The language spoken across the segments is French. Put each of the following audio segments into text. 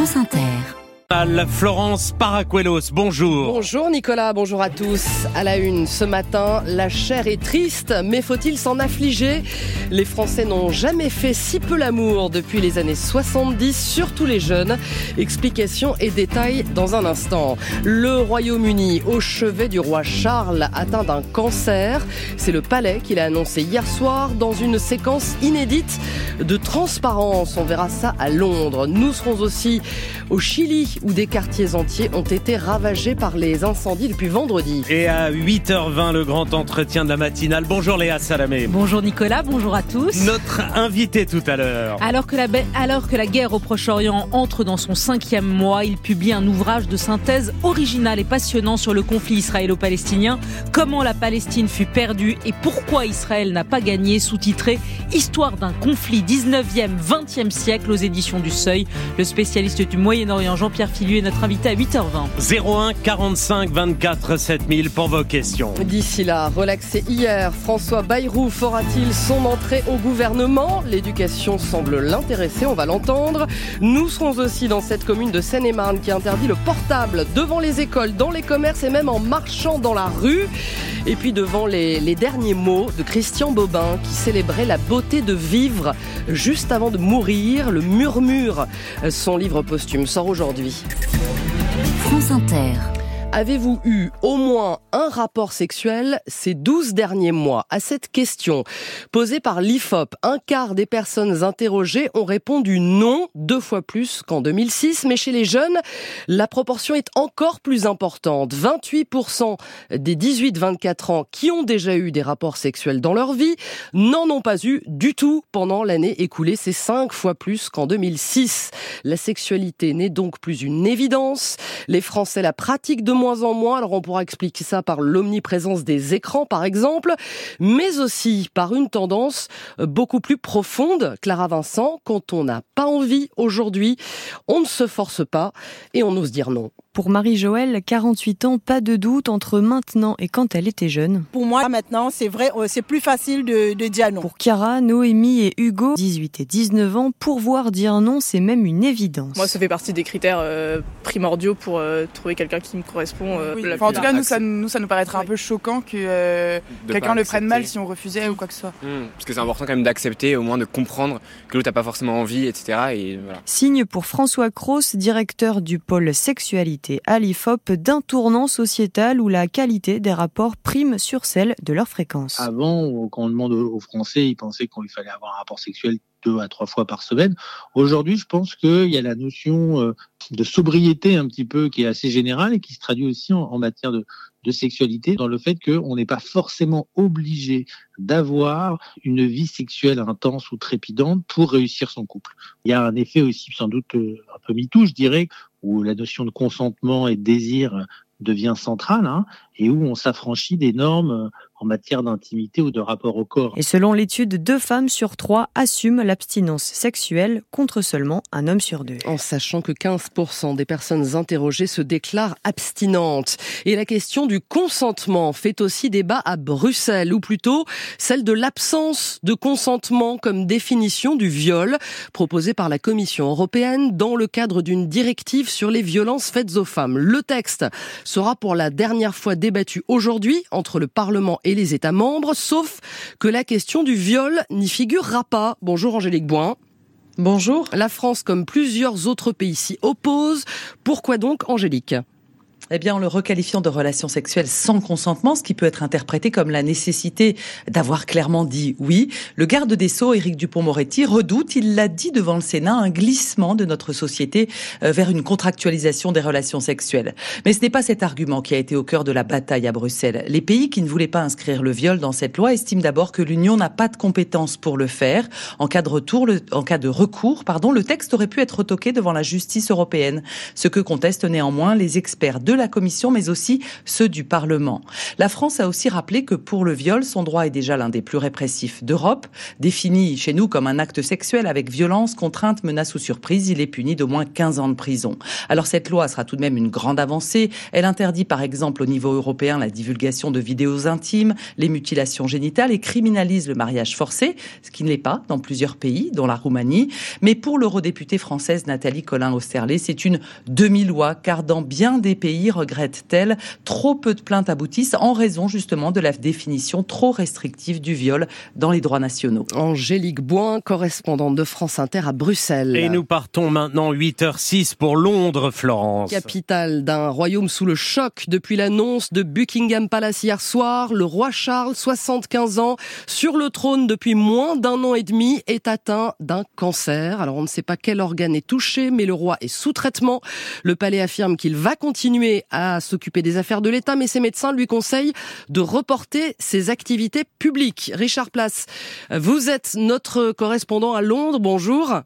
France Inter. Florence Paracuelos, bonjour. Bonjour Nicolas, bonjour à tous. À la une, ce matin, la chair est triste, mais faut-il s'en affliger? Les Français n'ont jamais fait si peu l'amour depuis les années 70, surtout les jeunes. Explications et détails dans un instant. Le Royaume-Uni, au chevet du roi Charles, atteint d'un cancer. C'est le palais qu'il a annoncé hier soir dans une séquence inédite de transparence. On verra ça à Londres. Nous serons aussi au Chili où des quartiers entiers ont été ravagés par les incendies depuis vendredi. Et à 8h20, le grand entretien de la matinale. Bonjour Léa Salamé. Bonjour Nicolas, bonjour à tous. Notre invité tout à l'heure. Alors que la, alors que la guerre au Proche-Orient entre dans son cinquième mois, il publie un ouvrage de synthèse original et passionnant sur le conflit israélo-palestinien, comment la Palestine fut perdue et pourquoi Israël n'a pas gagné, sous-titré Histoire d'un conflit 19e, 20e siècle aux éditions du Seuil. Le spécialiste du Moyen-Orient Jean-Pierre Filu est notre invité à 8h20. 01 45 24 7000 pour vos questions. D'ici là, relaxé hier, François Bayrou fera-t-il son entrée au gouvernement? L'éducation semble l'intéresser, on va l'entendre. Nous serons aussi dans cette commune de Seine-et-Marne qui interdit le portable devant les écoles, dans les commerces et même en marchant dans la rue. Et puis devant les, les derniers mots de Christian Bobin qui célébrait la beauté de vivre juste avant de mourir. Le murmure, son livre posthume sort aujourd'hui. France Inter. Avez-vous eu au moins un rapport sexuel ces 12 derniers mois À cette question? Posée par l'IFOP, un quart des personnes interrogées ont répondu non, deux fois plus qu'en 2006, mais chez les jeunes, la proportion est encore plus importante. 28% des 18-24 ans qui ont déjà eu des rapports sexuels dans leur vie n'en ont pas eu du tout pendant l'année écoulée. C'est cinq fois plus qu'en 2006. La sexualité n'est donc plus une évidence. Les Français la pratiquent de moins en moins. Alors on pourra expliquer ça par l'omniprésence des écrans par exemple, mais aussi par une tendance beaucoup plus profonde. Clara Vincent, quand on n'a pas envie aujourd'hui, on ne se force pas et on ose dire non. Pour Marie-Joëlle, 48 ans, pas de doute entre maintenant et quand elle était jeune. Pour moi, maintenant, c'est vrai, euh, c'est plus facile de, de dire non. Pour Chiara, Noémie et Hugo, 18 et 19 ans, pouvoir dire non, c'est même une évidence. Moi, ça fait partie des critères euh, primordiaux pour euh, trouver quelqu'un qui me correspond. Euh, Oui. la Enfin, en tout cas, nous ça, nous, ça nous paraîtrait un peu choquant que euh, quelqu'un le prenne mal si on refusait ou quoi que ce soit. Hmm, Parce que c'est important quand même d'accepter, au moins de comprendre que l'autre n'a pas forcément envie, etc. Et voilà. Signe pour François Cross, directeur du pôle sexualité à l'IFOP, d'un tournant sociétal où la qualité des rapports prime sur celle de leur fréquence. Avant, quand on demande aux Français, ils pensaient qu'il fallait avoir un rapport sexuel deux à trois fois par semaine. Aujourd'hui, je pense qu'il y a la notion euh, de sobriété un petit peu qui est assez générale et qui se traduit aussi en matière de, de sexualité dans le fait qu'on n'est pas forcément obligé d'avoir une vie sexuelle intense ou trépidante pour réussir son couple. Il y a un effet aussi sans doute euh, un peu MeToo, je dirais, où la notion de consentement et de désir devient centrale hein, et où on s'affranchit des normes euh, en matière d'intimité ou de rapport au corps. Et selon l'étude, deux femmes sur trois assument l'abstinence sexuelle contre seulement un homme sur deux. En sachant que 15% des personnes interrogées se déclarent abstinentes. Et la question du consentement fait aussi débat à Bruxelles, ou plutôt celle de l'absence de consentement comme définition du viol proposée par la Commission européenne dans le cadre d'une directive sur les violences faites aux femmes. Le texte sera pour la dernière fois débattu aujourd'hui entre le Parlement et les États membres, sauf que la question du viol n'y figurera pas. Bonjour Angélique Boin. Bonjour. La France, comme plusieurs autres pays, s'y oppose. Pourquoi donc, Angélique? Eh bien, en le requalifiant de relation sexuelle sans consentement, ce qui peut être interprété comme la nécessité d'avoir clairement dit oui, le garde des Sceaux, Éric Dupont-Moretti, redoute, il l'a dit devant le Sénat, un glissement de notre société euh, vers une contractualisation des relations sexuelles. Mais ce n'est pas cet argument qui a été au cœur de la bataille à Bruxelles. Les pays qui ne voulaient pas inscrire le viol dans cette loi estiment d'abord que l'Union n'a pas de compétences pour le faire. En cas de retour, en cas de recours, pardon, le texte aurait pu être retoqué devant la justice européenne. Ce que contestent néanmoins les experts de la Commission, mais aussi ceux du Parlement. La France a aussi rappelé que pour le viol, son droit est déjà l'un des plus répressifs d'Europe. Défini chez nous comme un acte sexuel avec violence, contrainte, menace ou surprise, il est puni d'au moins 15 ans de prison. Alors cette loi sera tout de même une grande avancée. Elle interdit par exemple au niveau européen la divulgation de vidéos intimes, les mutilations génitales et criminalise le mariage forcé, ce qui ne l'est pas dans plusieurs pays, dont la Roumanie. Mais pour l'eurodéputée française Nathalie Collin-Osterlé, c'est une demi-loi, car dans bien des pays, regrette-t-elle, trop peu de plaintes aboutissent en raison justement de la définition trop restrictive du viol dans les droits nationaux. Angélique Boin, correspondante de France Inter à Bruxelles. Et nous partons maintenant 8h06 pour Londres, Florence. Capitale d'un royaume sous le choc depuis l'annonce de Buckingham Palace hier soir. Le roi Charles, 75 ans, sur le trône depuis moins d'un an et demi, est atteint d'un cancer. Alors on ne sait pas quel organe est touché, mais le roi est sous traitement. Le palais affirme qu'il va continuer à s'occuper des affaires de l'État, mais ses médecins lui conseillent de reporter ses activités publiques. Richard Place, vous êtes notre correspondant à Londres. Bonjour.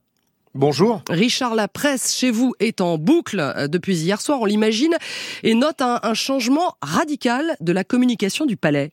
Bonjour. Richard, la presse chez vous est en boucle euh, depuis hier soir, on l'imagine, et note un, un changement radical de la communication du palais.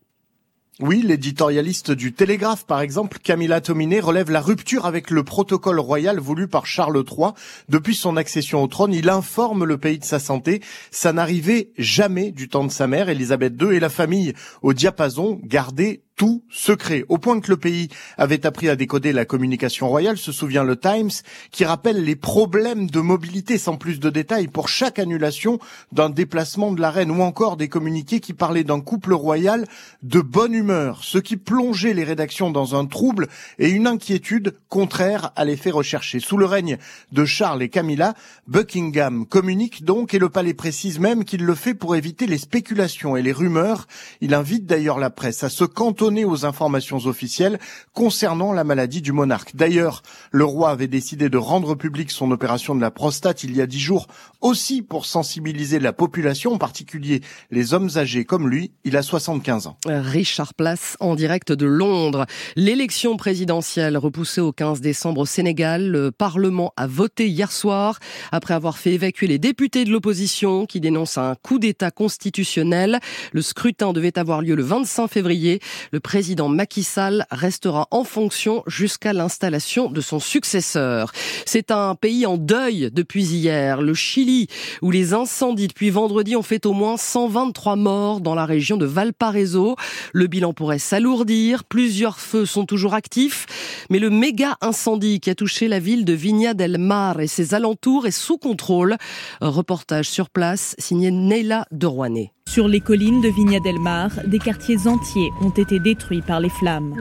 Oui, l'éditorialiste du Télégraphe, par exemple, Camilla Tominé, relève la rupture avec le protocole royal voulu par Charles III. Depuis son accession au trône, il informe le pays de sa santé. Ça n'arrivait jamais du temps de sa mère, Elisabeth II, et la famille au diapason gardé tout secret, au point que le pays avait appris à décoder la communication royale, se souvient le Times, qui rappelle les problèmes de mobilité sans plus de détails pour chaque annulation d'un déplacement de la reine, ou encore des communiqués qui parlaient d'un couple royal de bonne humeur, ce qui plongeait les rédactions dans un trouble et une inquiétude contraire à l'effet recherché. Sous le règne de Charles et Camilla, Buckingham communique donc et le palais précise même qu'il le fait pour éviter les spéculations et les rumeurs. Il invite d'ailleurs la presse à se cantonner aux informations officielles concernant la maladie du monarque. D'ailleurs, le roi avait décidé de rendre public son opération de la prostate il y a dix jours, aussi pour sensibiliser la population, en particulier les hommes âgés comme lui. Il a 75 ans. Richard Place en direct de Londres. L'élection présidentielle repoussée au 15 décembre au Sénégal. Le Parlement a voté hier soir après avoir fait évacuer les députés de l'opposition qui dénoncent un coup d'État constitutionnel. Le scrutin devait avoir lieu le 25 février. Le président Macky Sall restera en fonction jusqu'à l'installation de son successeur. C'est un pays en deuil depuis hier, le Chili, où les incendies depuis vendredi ont fait au moins 123 morts dans la région de Valparaiso. Le bilan pourrait s'alourdir, plusieurs feux sont toujours actifs, mais le méga incendie qui a touché la ville de Viña del Mar et ses alentours est sous contrôle. reportage sur place signé Neila de Rouanet. Sur les collines de Viña del Mar, des quartiers entiers ont été détruits par les flammes.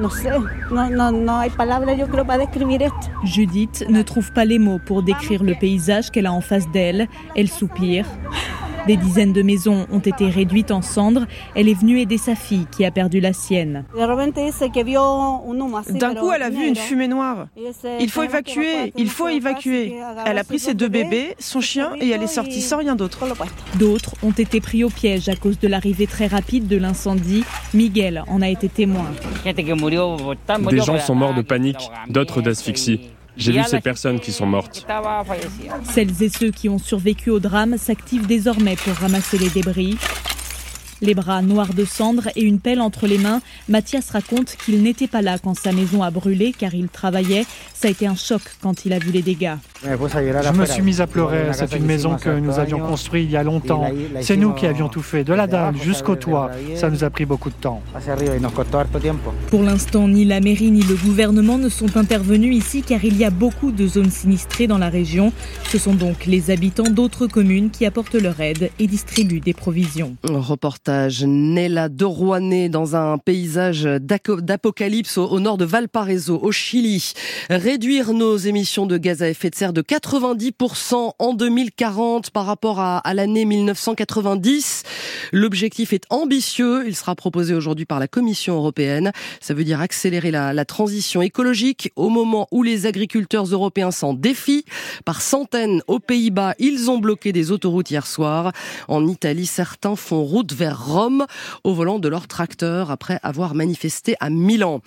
Judith ne trouve pas les mots pour décrire le paysage qu'elle a en face d'elle. Elle soupire. Des dizaines de maisons ont été réduites en cendres. Elle est venue aider sa fille qui a perdu la sienne. D'un coup, elle a vu une fumée noire. Il faut évacuer, il faut évacuer. Elle a pris ses deux bébés, son chien et elle est sortie sans rien d'autre. D'autres ont été pris au piège à cause de l'arrivée très rapide de l'incendie. Miguel en a été témoin. Des gens sont morts de panique, d'autres d'asphyxie. J'ai vu ces personnes qui sont mortes. Celles et ceux qui ont survécu au drame s'activent désormais pour ramasser les débris. Les bras noirs de cendre et une pelle entre les mains, Mathias raconte qu'il n'était pas là quand sa maison a brûlé car il travaillait. Ça a été un choc quand il a vu les dégâts. Je me suis mis à pleurer. C'est une maison que nous avions construite il y a longtemps. C'est nous qui avions tout fait, de la dalle jusqu'au toit. Ça nous a pris beaucoup de temps. Pour l'instant, ni la mairie ni le gouvernement ne sont intervenus ici car il y a beaucoup de zones sinistrées dans la région. Ce sont donc les habitants d'autres communes qui apportent leur aide et distribuent des provisions. Reportage Nella de Rouanet dans un paysage d'apocalypse au nord de Valparaiso, au Chili. Réduire nos émissions de gaz à effet de serre de 90% en 2040 par rapport à, l'année 1990. L'objectif est ambitieux. Il sera proposé aujourd'hui par la Commission européenne. Ça veut dire accélérer la, la transition écologique au moment où les agriculteurs européens s'en défient. Par centaines aux Pays-Bas, ils ont bloqué des autoroutes hier soir. En Italie, certains font route vers Rome au volant de leur tracteur après avoir manifesté à Milan.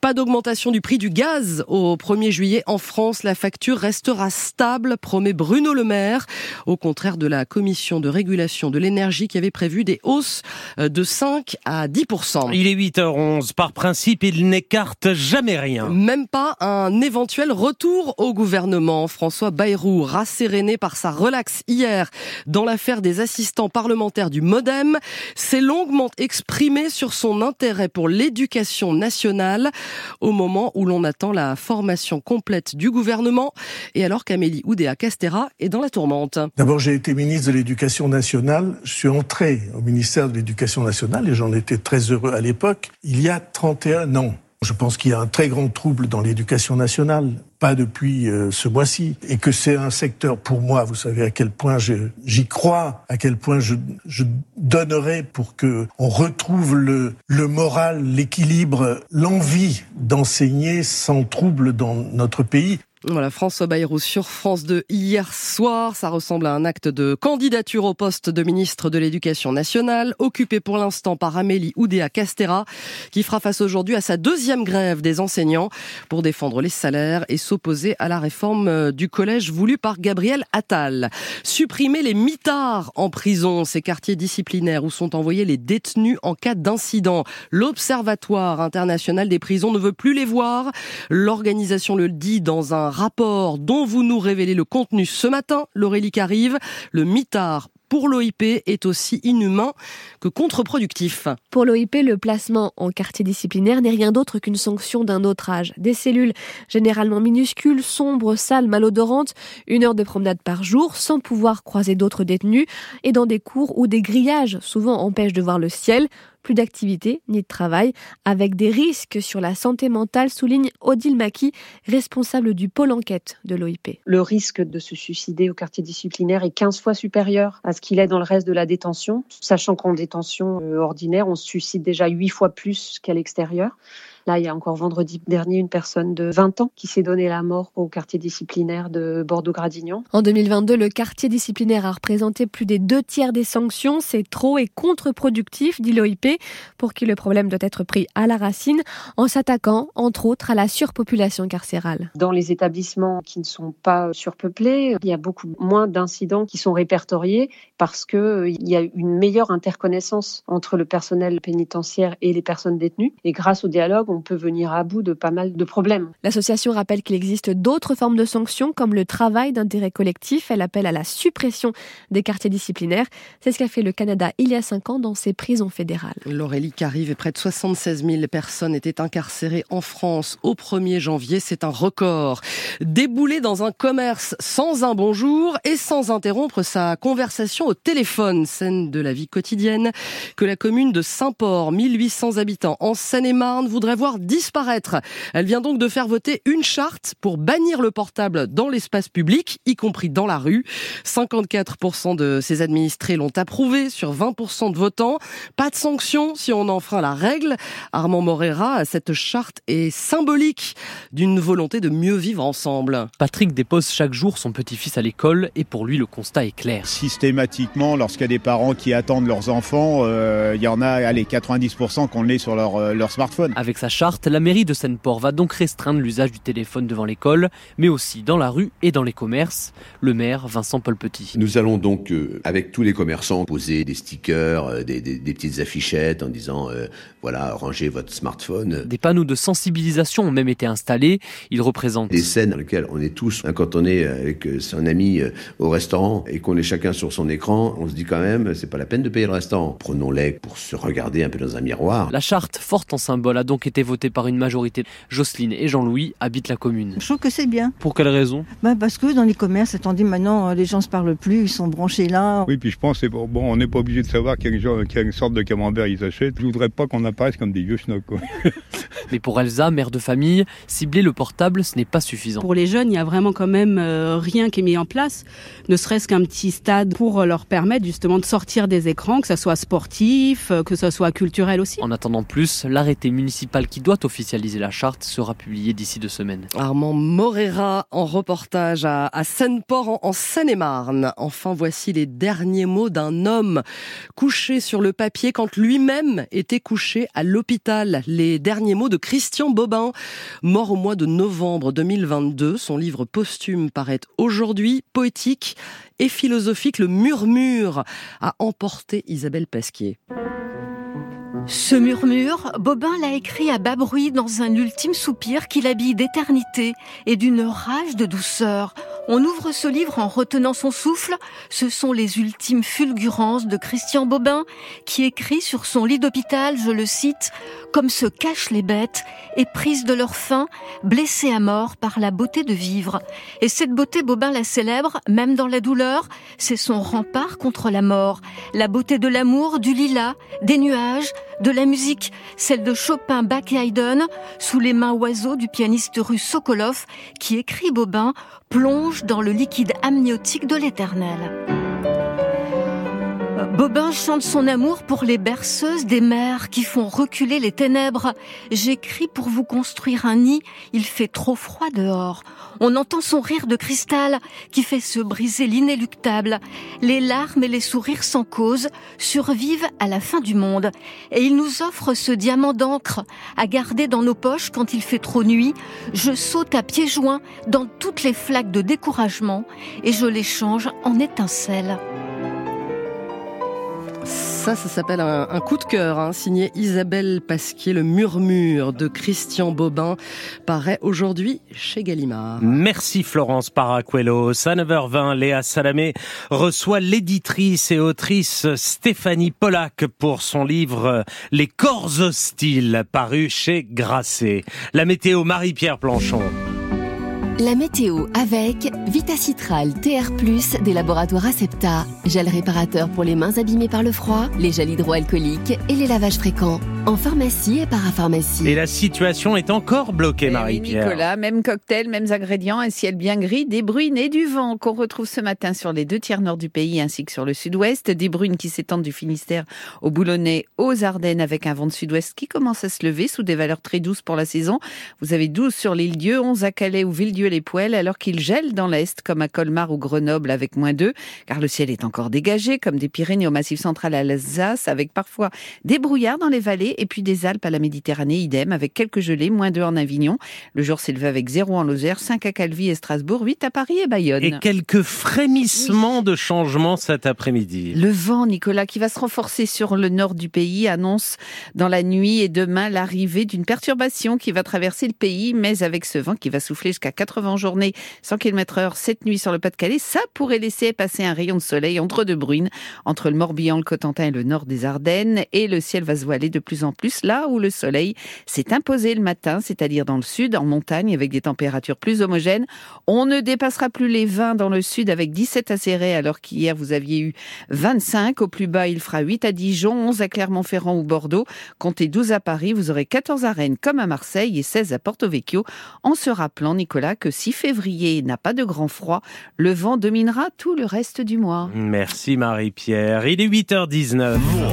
Pas d'augmentation du prix du gaz au 1er juillet en France. La facture restera stable, promet Bruno Le Maire, au contraire de la commission de régulation de l'énergie qui avait prévu des hausses de 5 à 10 Il est 8h11. Par principe, il n'écarte jamais rien. Même pas un éventuel retour au gouvernement. François Bayrou, rasséréné par sa relaxe hier dans l'affaire des assistants parlementaires du Modem, s'est longuement exprimé sur son intérêt pour l'éducation nationale au moment où l'on attend la formation complète du gouvernement et alors qu'Amélie Oudéa Castera est dans la tourmente. D'abord, j'ai été ministre de l'Éducation nationale. Je suis entré au ministère de l'Éducation nationale et j'en étais très heureux à l'époque, il y a 31 ans. Je pense qu'il y a un très grand trouble dans l'éducation nationale, pas depuis euh, ce mois-ci, et que c'est un secteur pour moi, vous savez à quel point j'y crois, à quel point je, je donnerai pour que on retrouve le, le moral, l'équilibre, l'envie d'enseigner sans trouble dans notre pays. Voilà, François Bayrou sur France 2 hier soir. Ça ressemble à un acte de candidature au poste de ministre de l'Éducation nationale, occupé pour l'instant par Amélie Oudéa Castera, qui fera face aujourd'hui à sa deuxième grève des enseignants pour défendre les salaires et s'opposer à la réforme euh, du collège voulue par Gabriel Attal. Supprimer les mitards en prison, ces quartiers disciplinaires où sont envoyés les détenus en cas d'incident. L'Observatoire international des prisons ne veut plus les voir. L'organisation le dit dans un rapport dont vous nous révélez le contenu ce matin, Laurélie Carive, le mitard pour l'OIP est aussi inhumain que contre-productif. Pour l'OIP, le placement en quartier disciplinaire n'est rien d'autre qu'une sanction d'un autre âge. Des cellules généralement minuscules, sombres, sales, malodorantes, une heure de promenade par jour sans pouvoir croiser d'autres détenus et dans des cours où des grillages souvent empêchent de voir le ciel plus d'activité ni de travail, avec des risques sur la santé mentale, souligne Odile Maki, responsable du pôle enquête de l'OIP. Le risque de se suicider au quartier disciplinaire est 15 fois supérieur à ce qu'il est dans le reste de la détention, sachant qu'en détention euh, ordinaire, on se suicide déjà 8 fois plus qu'à l'extérieur. Là, il y a encore vendredi dernier une personne de 20 ans qui s'est donné la mort au quartier disciplinaire de Bordeaux-Gradignan. En 2022, le quartier disciplinaire a représenté plus des deux tiers des sanctions. C'est trop et contre-productif, dit l'OIP, pour qui le problème doit être pris à la racine en s'attaquant, entre autres, à la surpopulation carcérale. Dans les établissements qui ne sont pas surpeuplés, il y a beaucoup moins d'incidents qui sont répertoriés parce qu'il euh, y a une meilleure interconnaissance entre le personnel pénitentiaire et les personnes détenues. Et grâce au dialogue, on peut venir à bout de pas mal de problèmes. L'association rappelle qu'il existe d'autres formes de sanctions comme le travail d'intérêt collectif. Elle appelle à la suppression des quartiers disciplinaires. C'est ce qu'a fait le Canada il y a cinq ans dans ses prisons fédérales. L'Aurélie arrive et près de 76 000 personnes étaient incarcérées en France au 1er janvier. C'est un record. Déboulé dans un commerce sans un bonjour et sans interrompre sa conversation au téléphone. Scène de la vie quotidienne que la commune de Saint-Port, 1800 habitants en Seine-et-Marne, voudrait voir disparaître. Elle vient donc de faire voter une charte pour bannir le portable dans l'espace public, y compris dans la rue. 54% de ses administrés l'ont approuvé sur 20% de votants. Pas de sanction si on enfreint la règle. Armand Morera, cette charte est symbolique d'une volonté de mieux vivre ensemble. Patrick dépose chaque jour son petit-fils à l'école et pour lui le constat est clair. Systématiquement, lorsqu'il y a des parents qui attendent leurs enfants, euh, il y en a allez, 90% qu'on l'est sur leur, euh, leur smartphone. Avec sa charte, la mairie de Seine-Port va donc restreindre l'usage du téléphone devant l'école, mais aussi dans la rue et dans les commerces. Le maire, Vincent Paul Petit. Nous allons donc, euh, avec tous les commerçants, poser des stickers, euh, des, petites affichettes en disant, euh, voilà, rangez votre smartphone. Des panneaux de sensibilisation ont même été installés. Ils représentent des scènes dans lesquelles on est tous, hein, quand on est avec son ami au restaurant et qu'on est chacun sur son écran, on se dit quand même, c'est pas la peine de payer le restaurant. Prenons-les pour se regarder un peu dans un miroir. La charte, forte en symbole, a donc été votée par une majorité. Jocelyne et Jean-Louis habitent la commune. Je trouve que c'est bien. Pour quelle raison? Bah Parce que dans les commerces, attendez, maintenant, les gens se parlent plus, ils sont branchés là. Oui, puis je pense, bon, bon on n'est pas obligé de savoir quelle, quelle sorte de camembert ils achètent. Je voudrais pas qu'on apparaisse comme des vieux schnocks. Mais pour Elsa, mère de famille, cibler le portable, ce n'est pas suffisant. Pour les jeunes, il n'y a vraiment quand même euh, rien qui est mis en place, ne serait-ce qu'un petit stade pour leur permettre justement de sortir des écrans, que ce soit sportif, euh, que ce soit culturel aussi. En attendant plus, l'arrêté municipal qui doit officialiser la charte, sera publié d'ici deux semaines. Armand Morera en reportage à, à Seine-Port en, Seine-et-Marne. Enfin, voici les derniers mots d'un homme couché sur le papier quand lui-même était couché à l'hôpital. Les derniers mots de Christian Bobin, mort au mois de novembre 2022. Son livre posthume paraît aujourd'hui, poétique et philosophique. Le murmure a emporté Isabelle Pasquier. Ce murmure, Bobin l'a écrit à bas bruit dans un ultime soupir qui l'habille d'éternité et d'une rage de douceur. On ouvre ce livre en retenant son souffle. Ce sont les ultimes fulgurances de Christian Bobin qui écrit sur son lit d'hôpital, je le cite, comme se cachent les bêtes, éprises de leur faim, blessées à mort par la beauté de vivre. Et cette beauté, Bobin la célèbre, même dans la douleur, c'est son rempart contre la mort. La beauté de l'amour, du lilas, des nuages, de la musique, celle de Chopin, Bach et Haydn, sous les mains oiseaux du pianiste russe Sokolov, qui écrit Bobin, plonge dans le liquide amniotique de l'éternel. Bobin chante son amour pour les berceuses des mers qui font reculer les ténèbres. J'écris pour vous construire un nid, il fait trop froid dehors. On entend son rire de cristal qui fait se briser l'inéluctable. Les larmes et les sourires sans cause survivent à la fin du monde. Et il nous offre ce diamant d'encre à garder dans nos poches quand il fait trop nuit. Je saute à pieds joints dans toutes les flaques de découragement et je les change en étincelles. Ça, ça s'appelle un, coup de cœur, hein, signé Isabelle Pasquier, le murmure de Christian Bobin, paraît aujourd'hui chez Gallimard. Merci Florence Paracuelos. À 9h20, Léa Salamé reçoit l'éditrice et autrice Stéphanie Pollack pour son livre Les corps hostiles, paru chez Grasset. La météo Marie-Pierre Planchon. La météo avec Vitacitral TR+, des laboratoires Acepta, gel réparateur pour les mains abîmées par le froid, les gels hydroalcooliques et les lavages fréquents. En pharmacie et parapharmacie. Et la situation est encore bloquée, eh Marie-Pierre. Nicolas, même cocktail, mêmes ingrédients, un ciel bien gris, des bruines et du vent qu'on retrouve ce matin sur les deux tiers nord du pays ainsi que sur le sud-ouest. Des bruines qui s'étendent du Finistère au Boulonnais, aux Ardennes avec un vent de sud-ouest qui commence à se lever sous des valeurs très douces pour la saison. Vous avez 12 sur l'île Dieu, 11 à Calais ou Villedieu les poêles alors qu'il gèle dans l'est comme à Colmar ou Grenoble avec moins 2 car le ciel est encore dégagé comme des Pyrénées au massif central à l'Alsace avec parfois des brouillards dans les vallées et puis des Alpes à la Méditerranée, idem, avec quelques gelées, moins 2 en Avignon. Le jour s'élevait avec 0 en Lozère, 5 à Calvi et Strasbourg, 8 à Paris et Bayonne. Et quelques frémissements de changement cet après-midi. Le vent, Nicolas, qui va se renforcer sur le nord du pays, annonce dans la nuit et demain l'arrivée d'une perturbation qui va traverser le pays, mais avec ce vent qui va souffler jusqu'à 80 journées, 100 km heure cette nuit sur le Pas-de-Calais, ça pourrait laisser passer un rayon de soleil entre deux bruines, entre le Morbihan, le Cotentin et le nord des Ardennes, et le ciel va se voiler de plus en plus là où le soleil s'est imposé le matin, c'est-à-dire dans le sud, en montagne, avec des températures plus homogènes. On ne dépassera plus les 20 dans le sud avec 17 à Serré, alors qu'hier vous aviez eu 25. Au plus bas, il fera 8 à Dijon, 11 à Clermont-Ferrand ou Bordeaux. Comptez 12 à Paris, vous aurez 14 à Rennes comme à Marseille et 16 à Porto Vecchio. En se rappelant, Nicolas, que si février n'a pas de grand froid, le vent dominera tout le reste du mois. Merci Marie-Pierre. Il est 8h19.